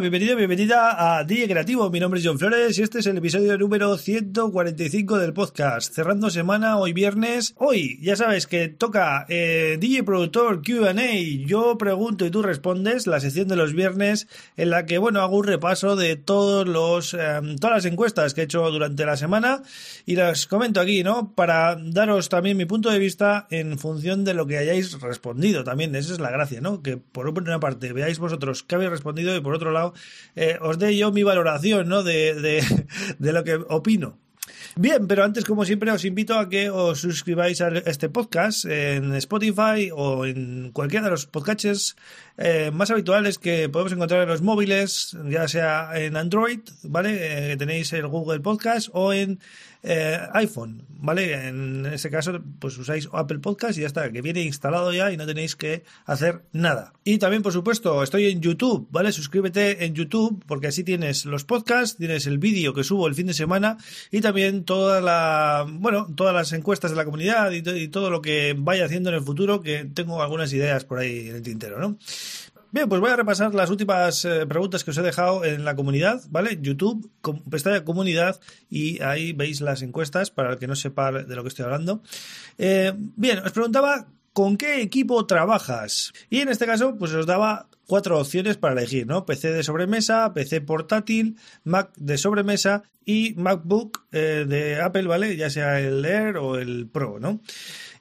Bienvenido, bienvenida a DJ Creativo. Mi nombre es John Flores y este es el episodio número 145 del podcast. Cerrando semana, hoy viernes. Hoy, ya sabes que toca eh, DJ Productor QA. Yo pregunto y tú respondes, la sección de los viernes en la que, bueno, hago un repaso de todos los, em, todas las encuestas que he hecho durante la semana y las comento aquí, ¿no? Para daros también mi punto de vista en función de lo que hayáis respondido. También, esa es la gracia, ¿no? Que por una parte veáis vosotros qué habéis respondido y por otro lado eh, os dé yo mi valoración ¿no? de, de lo que opino. Bien, pero antes, como siempre, os invito a que os suscribáis a este podcast en Spotify o en cualquiera de los podcasts eh, más habituales que podemos encontrar en los móviles, ya sea en Android, ¿vale? Eh, tenéis el Google Podcast o en eh, iPhone, ¿vale? En ese caso, pues usáis Apple Podcast y ya está, que viene instalado ya y no tenéis que hacer nada. Y también, por supuesto, estoy en YouTube, ¿vale? Suscríbete en YouTube porque así tienes los podcasts, tienes el vídeo que subo el fin de semana y también toda la, bueno, todas las encuestas de la comunidad y, todo lo que vaya haciendo en el futuro, que tengo algunas ideas por ahí en el tintero, ¿no? Bien, pues voy a repasar las últimas eh, preguntas que os he dejado en la comunidad, ¿vale? YouTube, pestaña comunidad, y ahí veis las encuestas para el que no sepa de lo que estoy hablando. Eh, bien, os preguntaba con qué equipo trabajas. Y en este caso, pues os daba cuatro opciones para elegir, ¿no? PC de sobremesa, PC portátil, Mac de sobremesa y MacBook eh, de Apple, ¿vale? Ya sea el Air o el Pro, ¿no?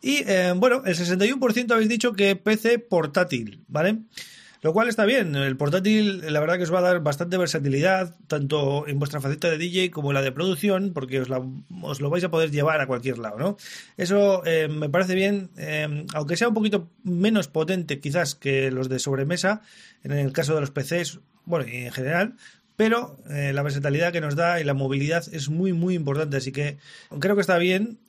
Y bueno, el 61% habéis dicho que PC portátil, ¿vale? Lo cual está bien. El portátil, la verdad que os va a dar bastante versatilidad, tanto en vuestra faceta de DJ como en la de producción, porque os, lo vais a poder llevar a cualquier lado, ¿no? Eso eh, me parece bien, eh, aunque sea un poquito menos potente quizás que los de sobremesa, en el caso de los PCs, bueno, y en general, pero eh, la versatilidad que nos da y la movilidad es muy, muy importante. Así que creo que está bien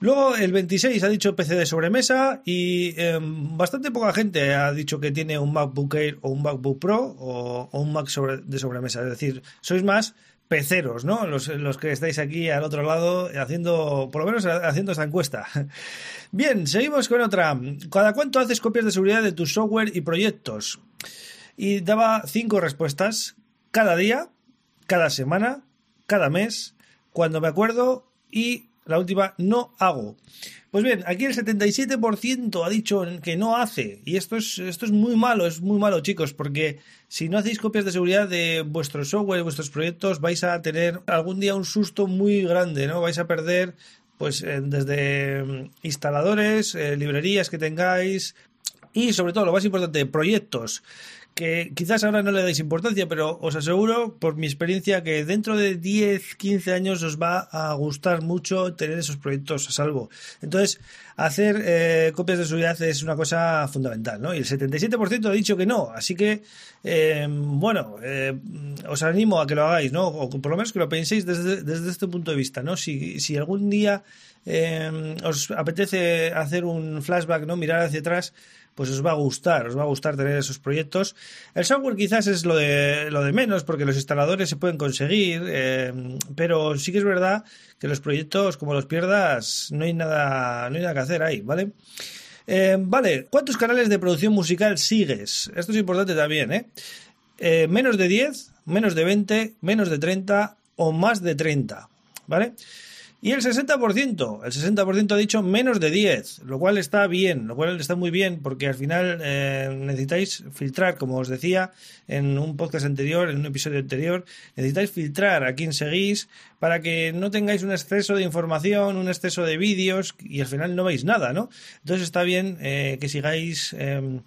Luego el 26 ha dicho PC de sobremesa y em, bastante poca gente ha dicho que tiene un MacBook Air o un MacBook Pro o, un Mac de sobremesa. Es decir, sois más peceros, ¿no? Los, los, que estáis aquí al otro lado haciendo, por lo menos haciendo esta encuesta. Bien, seguimos con otra. ¿Cada cuánto haces copias de seguridad de tu software y proyectos? Y daba cinco respuestas. Cada día, cada semana, cada mes, cuando me acuerdo y la última, no hago. Pues bien, aquí el 77% ha dicho que no hace. Y esto es, esto es muy malo, es muy malo, chicos, porque si no hacéis copias de seguridad de vuestro software, de vuestros proyectos, vais a tener algún día un susto muy grande, ¿no? Vais a perder, pues, eh, desde mm, instaladores, eh, librerías que tengáis, y sobre todo, lo más importante, proyectos que quizás ahora no le dais importancia, pero os aseguro por mi experiencia que dentro de 10, 15 años os va a gustar mucho tener esos proyectos a salvo. Entonces, hacer eh, copias de seguridad es una cosa fundamental, ¿no? Y el 77% ha dicho que no, así que, eh, bueno, eh, os animo a que lo hagáis, ¿no? O por lo menos que lo penséis desde, desde este punto de vista, ¿no? Si, si algún día os apetece hacer un flashback, ¿no? Mirar hacia atrás, pues os va a gustar, os va a gustar tener esos proyectos. El software quizás es lo de, lo de menos, porque los instaladores se pueden conseguir, eh, pero sí que es verdad que los proyectos, como los pierdas, no hay nada, no hay nada que hacer ahí, ¿vale? Eh, vale, ¿cuántos canales de producción musical sigues? Esto es importante también, ¿eh? eh menos de 10, menos de 20, menos de 30 o más de 30, ¿vale? Y el 60%, el 60% ha dicho menos de 10, lo cual está bien, lo cual está muy bien porque al final eh, necesitáis filtrar, como os decía en un podcast anterior, en un episodio anterior, necesitáis filtrar a quién seguís para que no tengáis un exceso de información, un exceso de vídeos y al final no veis nada, ¿no? Entonces está bien eh, que sigáis... Em,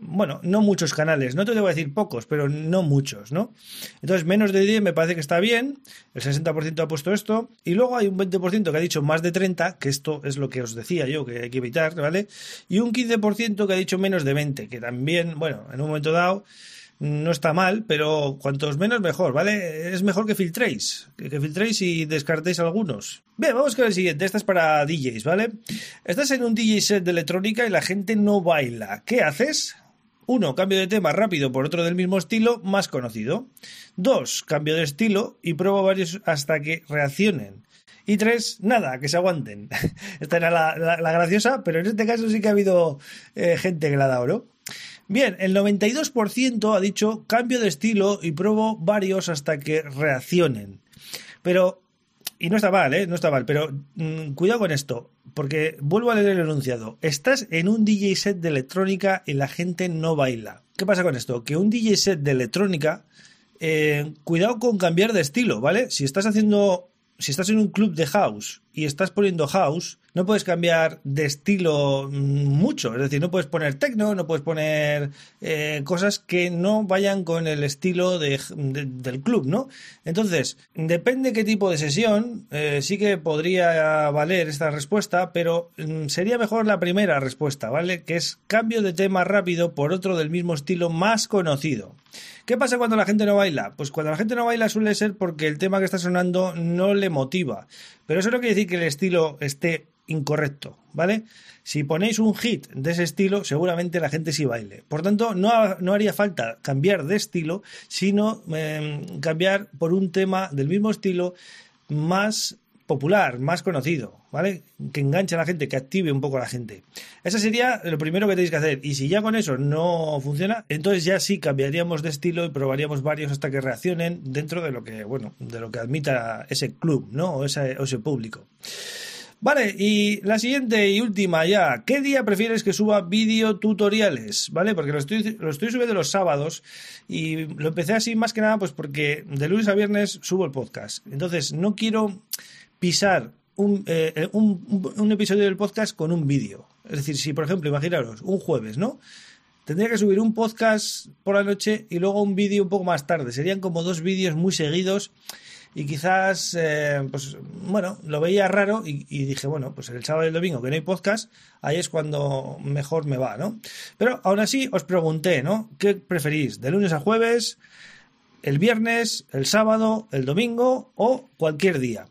bueno, no muchos canales, no te a decir pocos, pero no muchos, ¿no? Entonces, menos de 10 me parece que está bien, el 60% ha puesto esto, y luego hay un 20% que ha dicho más de 30, que esto es lo que os decía yo, que hay que evitar, ¿vale? Y un 15% que ha dicho menos de 20, que también, bueno, en un momento dado no está mal, pero cuantos menos mejor, ¿vale? Es mejor que filtréis, que filtréis y descartéis algunos. Bien, vamos con el siguiente. Esta es para DJs, ¿vale? Estás en un DJ set de electrónica y la gente no baila. ¿Qué haces? 1. Cambio de tema rápido por otro del mismo estilo, más conocido. 2. Cambio de estilo y pruebo varios hasta que reaccionen. Y tres, nada, que se aguanten. Esta era la, graciosa, pero en este caso sí que ha habido eh, gente que la ha. Bien, el 92% ha dicho cambio de estilo y pruebo varios hasta que reaccionen. Pero, y no está mal, ¿eh? No está mal, pero mm, cuidado con esto, porque vuelvo a leer el enunciado. Estás en un DJ set de electrónica y la gente no baila. ¿Qué pasa con esto? Que un DJ set de electrónica, eh, cuidado con cambiar de estilo, ¿vale? Si estás haciendo si estás en un club de house y estás poniendo house, no puedes cambiar de estilo mm, mucho. Es decir, no puedes poner techno, no puedes poner eh, cosas que no vayan con el estilo del club, ¿no? Entonces, depende qué tipo de sesión, eh, sí que podría valer esta respuesta, pero mm, sería mejor la primera respuesta, ¿vale? Que es cambio de tema rápido por otro del mismo estilo más conocido. ¿Qué pasa cuando la gente no baila? Pues cuando la gente no baila suele ser porque el tema que está sonando no le motiva. Pero eso no quiere decir que el estilo esté incorrecto, ¿vale? Si ponéis un hit de ese estilo, seguramente la gente sí baile. Por tanto, no, haría falta cambiar de estilo, sino em, cambiar por un tema del mismo estilo más popular, más conocido, ¿vale? Que enganche a la gente, que active un poco a la gente. Eso sería lo primero que tenéis que hacer. Y si ya con eso no funciona, entonces ya sí cambiaríamos de estilo y probaríamos varios hasta que reaccionen dentro de lo que, bueno, de lo que admita ese club, ¿no? O ese, público. Vale, y la siguiente y última ya. ¿Qué día prefieres que suba vídeo tutoriales? ¿Vale? Porque lo estoy, lo estoy subiendo los sábados y lo empecé así más que nada pues porque de lunes a viernes subo el podcast. Entonces no quiero pisar eh, un, un, episodio del podcast con un vídeo. Es decir, si por ejemplo, imaginaros, un jueves, ¿no? Tendría que subir un podcast por la noche y luego un vídeo un poco más tarde. Serían como dos vídeos muy seguidos y quizás, eh, pues bueno, lo veía raro y, y, dije, bueno, pues el sábado y el domingo que no hay podcast, ahí es cuando mejor me va, ¿no? Pero aún así os pregunté, ¿no? ¿Qué preferís? ¿De lunes a jueves? ¿El viernes? ¿El sábado? ¿El domingo? ¿O cualquier día?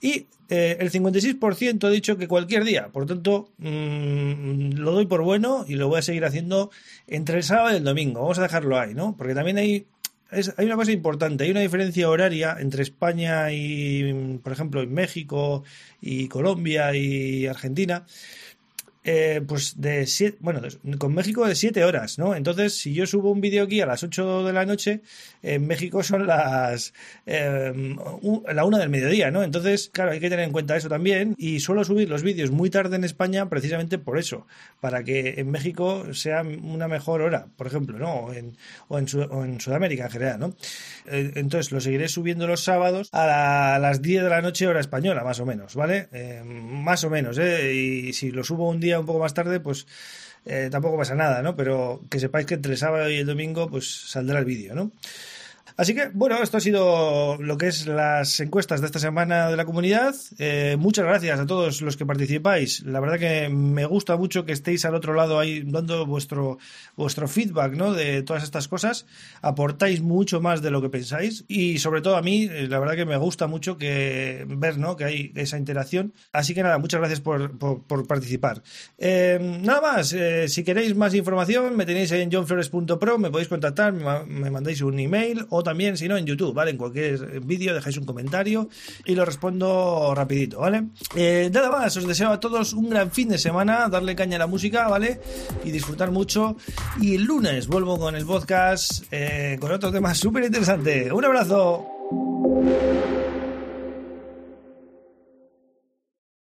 Y eh, el 56% ha dicho que cualquier día. Por tanto, mm, lo doy por bueno y lo voy a seguir haciendo entre el sábado y el domingo. Vamos a dejarlo ahí, ¿no? Porque también hay, hay una cosa importante. Hay una diferencia horaria entre España y, por ejemplo, en México y Colombia y Argentina. Eh, pues de siete, bueno, con México de 7 horas, ¿no? Entonces, si yo subo un vídeo aquí a las 8 de la noche, en México son las eh, la una del mediodía, ¿no? Entonces, claro, hay que tener en cuenta eso también y suelo subir los vídeos muy tarde en España precisamente por eso, para que en México sea una mejor hora, por ejemplo, ¿no? O en, o en, Sudamérica en general, ¿no? Eh, entonces, lo seguiré subiendo los sábados a, las 10 de la noche hora española, más o menos, ¿vale? más o menos, ¿eh? Y si lo subo un día un poco más tarde, pues eh, tampoco pasa nada, ¿no? Pero que sepáis que entre el sábado y el domingo, pues saldrá el vídeo, ¿no? Así que, bueno, esto ha sido lo que es las encuestas de esta semana de la comunidad. Eh, muchas gracias a todos los que participáis. La verdad que me gusta mucho que estéis al otro lado ahí dando vuestro, vuestro feedback, ¿no? De todas estas cosas. Aportáis mucho más de lo que pensáis. Y sobre todo a mí, eh, la verdad que me gusta mucho que ver, ¿no? Que hay esa interacción. Así que nada, muchas gracias por, participar. Eh, nada más, si queréis más información, me tenéis en johnflores.pro, me podéis contactar, me, me mandáis un email también, si no, en YouTube, ¿vale? En cualquier vídeo dejáis un comentario y lo respondo rapidito, ¿vale? Eh, nada más, os deseo a todos un gran fin de semana, darle caña a la música, ¿vale? Y disfrutar mucho. Y el lunes vuelvo con el podcast eh, con otro tema súper interesante. Un abrazo.